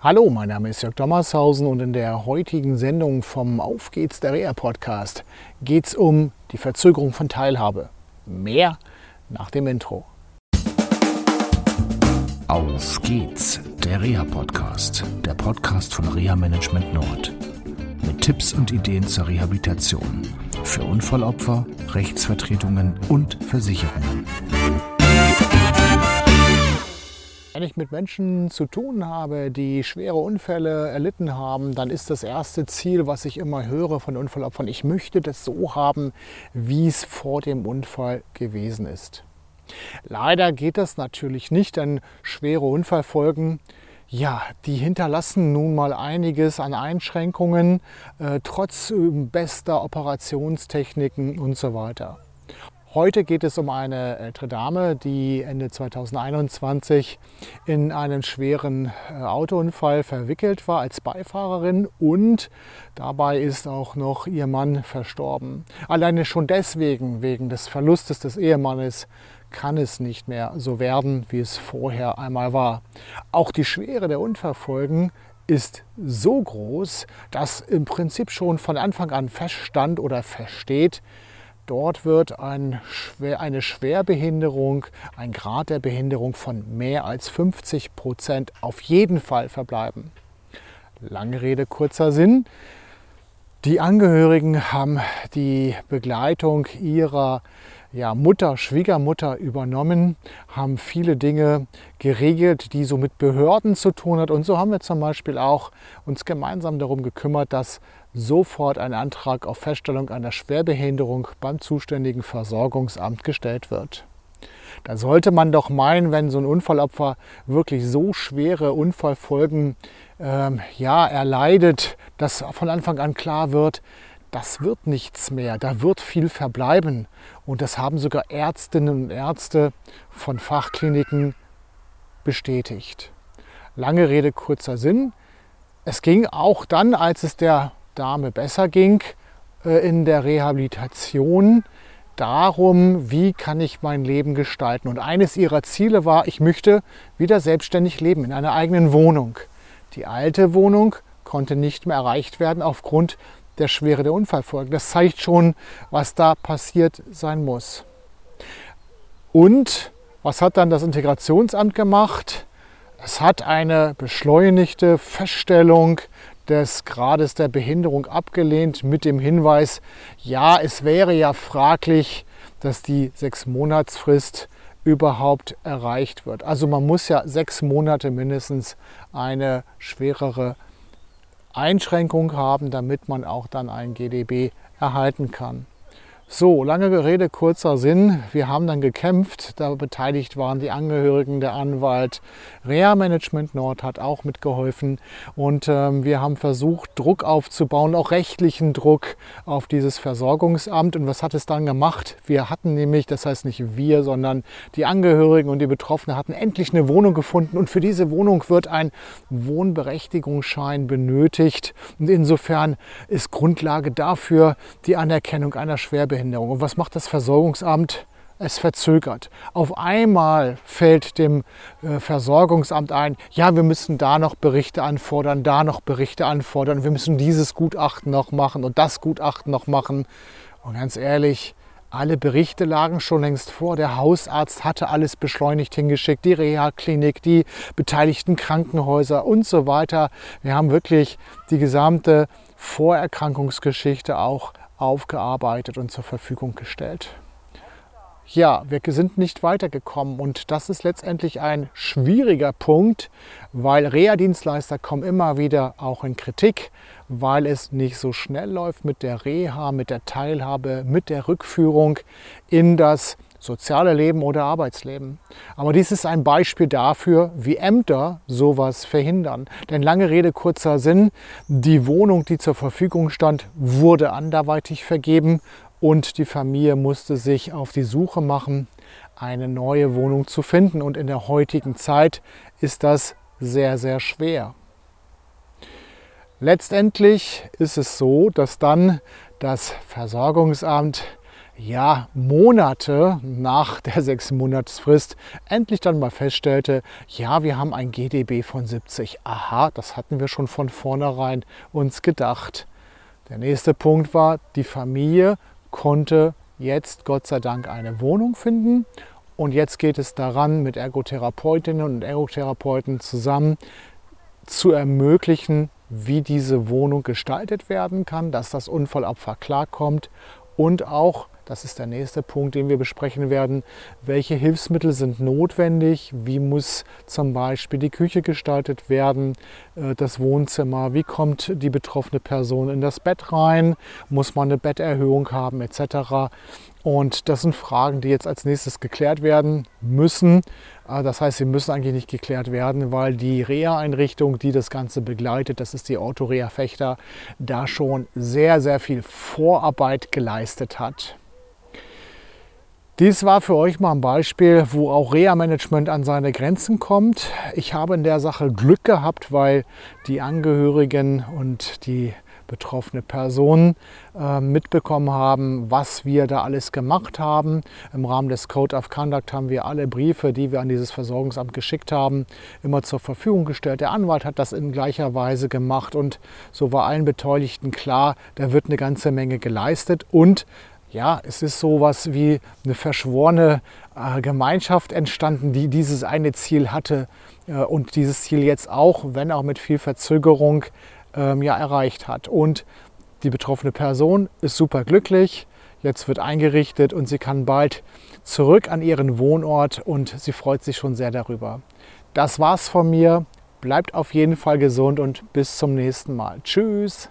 Hallo, mein Name ist Jörg Dommershausen und in der heutigen Sendung vom Auf geht's der Reha Podcast geht es um die Verzögerung von Teilhabe. Mehr nach dem Intro. Auf geht's, der Reha Podcast, der Podcast von Reha Management Nord. Mit Tipps und Ideen zur Rehabilitation für Unfallopfer, Rechtsvertretungen und Versicherungen. Wenn ich mit Menschen zu tun habe, die schwere Unfälle erlitten haben, dann ist das erste Ziel, was ich immer höre von Unfallopfern, ich möchte das so haben, wie es vor dem Unfall gewesen ist. Leider geht das natürlich nicht, denn schwere Unfallfolgen, ja, die hinterlassen nun mal einiges an Einschränkungen, äh, trotz äh, bester Operationstechniken und so weiter. Heute geht es um eine ältere Dame, die Ende 2021 in einen schweren äh, Autounfall verwickelt war als Beifahrerin und dabei ist auch noch ihr Mann verstorben. Alleine schon deswegen, wegen des Verlustes des Ehemannes, kann es nicht mehr so werden, wie es vorher einmal war. Auch die Schwere der Unfallfolgen ist so groß, dass im Prinzip schon von Anfang an feststand oder versteht, Dort wird ein, eine Schwerbehinderung, ein Grad der Behinderung von mehr als 50 Prozent auf jeden Fall verbleiben. Lange Rede, kurzer Sinn. Die Angehörigen haben die Begleitung ihrer ja, Mutter, Schwiegermutter übernommen, haben viele Dinge geregelt, die so mit Behörden zu tun hat. Und so haben wir zum Beispiel auch uns gemeinsam darum gekümmert, dass sofort ein Antrag auf Feststellung einer Schwerbehinderung beim zuständigen Versorgungsamt gestellt wird. Da sollte man doch meinen, wenn so ein Unfallopfer wirklich so schwere Unfallfolgen ähm, ja, erleidet, dass von Anfang an klar wird, das wird nichts mehr, da wird viel verbleiben. Und das haben sogar Ärztinnen und Ärzte von Fachkliniken bestätigt. Lange Rede, kurzer Sinn. Es ging auch dann, als es der Dame besser ging äh, in der Rehabilitation darum, wie kann ich mein Leben gestalten. Und eines ihrer Ziele war, ich möchte wieder selbstständig leben in einer eigenen Wohnung. Die alte Wohnung konnte nicht mehr erreicht werden aufgrund der Schwere der Unfallfolgen. Das zeigt schon, was da passiert sein muss. Und was hat dann das Integrationsamt gemacht? Es hat eine beschleunigte Feststellung des Grades der Behinderung abgelehnt mit dem Hinweis, ja, es wäre ja fraglich, dass die Sechs-Monatsfrist überhaupt erreicht wird. Also man muss ja sechs Monate mindestens eine schwerere Einschränkung haben, damit man auch dann ein GDB erhalten kann. So, lange Rede, kurzer Sinn. Wir haben dann gekämpft. Da beteiligt waren die Angehörigen, der Anwalt. Rea Management Nord hat auch mitgeholfen. Und ähm, wir haben versucht, Druck aufzubauen, auch rechtlichen Druck auf dieses Versorgungsamt. Und was hat es dann gemacht? Wir hatten nämlich, das heißt nicht wir, sondern die Angehörigen und die Betroffenen hatten endlich eine Wohnung gefunden. Und für diese Wohnung wird ein Wohnberechtigungsschein benötigt. Und insofern ist Grundlage dafür die Anerkennung einer Schwerbehinderung. Schwerbehinderung. Und was macht das Versorgungsamt? Es verzögert. Auf einmal fällt dem äh, Versorgungsamt ein, ja, wir müssen da noch Berichte anfordern, da noch Berichte anfordern, wir müssen dieses Gutachten noch machen und das Gutachten noch machen. Und ganz ehrlich, alle Berichte lagen schon längst vor. Der Hausarzt hatte alles beschleunigt hingeschickt, die Reha-Klinik, die beteiligten Krankenhäuser und so weiter. Wir haben wirklich die gesamte Vorerkrankungsgeschichte auch aufgearbeitet und zur Verfügung gestellt. Ja, wir sind nicht weitergekommen und das ist letztendlich ein schwieriger Punkt, weil Reha-Dienstleister kommen immer wieder auch in Kritik, weil es nicht so schnell läuft mit der Reha, mit der Teilhabe, mit der Rückführung in das soziale Leben oder Arbeitsleben. Aber dies ist ein Beispiel dafür, wie Ämter sowas verhindern. Denn lange Rede, kurzer Sinn, die Wohnung, die zur Verfügung stand, wurde anderweitig vergeben und die Familie musste sich auf die Suche machen, eine neue Wohnung zu finden. Und in der heutigen Zeit ist das sehr, sehr schwer. Letztendlich ist es so, dass dann das Versorgungsamt ja, Monate nach der sechs Monatsfrist endlich dann mal feststellte, ja, wir haben ein GDB von 70. Aha, das hatten wir schon von vornherein uns gedacht. Der nächste Punkt war, die Familie konnte jetzt Gott sei Dank eine Wohnung finden und jetzt geht es daran, mit Ergotherapeutinnen und Ergotherapeuten zusammen zu ermöglichen, wie diese Wohnung gestaltet werden kann, dass das Unfallopfer klarkommt und auch das ist der nächste Punkt, den wir besprechen werden. Welche Hilfsmittel sind notwendig? Wie muss zum Beispiel die Küche gestaltet werden? Äh, das Wohnzimmer? Wie kommt die betroffene Person in das Bett rein? Muss man eine Betterhöhung haben etc.? Und das sind Fragen, die jetzt als nächstes geklärt werden müssen. Äh, das heißt, sie müssen eigentlich nicht geklärt werden, weil die Reha-Einrichtung, die das Ganze begleitet, das ist die Autoreha Fechter, da schon sehr, sehr viel Vorarbeit geleistet hat. Dies war für euch mal ein Beispiel, wo auch Reha-Management an seine Grenzen kommt. Ich habe in der Sache Glück gehabt, weil die Angehörigen und die betroffene Personen äh, mitbekommen haben, was wir da alles gemacht haben. Im Rahmen des Code of Conduct haben wir alle Briefe, die wir an dieses Versorgungsamt geschickt haben, immer zur Verfügung gestellt. Der Anwalt hat das in gleicher Weise gemacht und so war allen Beteiligten klar, da wird eine ganze Menge geleistet und ja, es ist so was wie eine verschworene äh, Gemeinschaft entstanden, die dieses eine Ziel hatte äh, und dieses Ziel jetzt auch, wenn auch mit viel Verzögerung, ähm, ja, erreicht hat. Und die betroffene Person ist super glücklich. Jetzt wird eingerichtet und sie kann bald zurück an ihren Wohnort und sie freut sich schon sehr darüber. Das war's von mir. Bleibt auf jeden Fall gesund und bis zum nächsten Mal. Tschüss.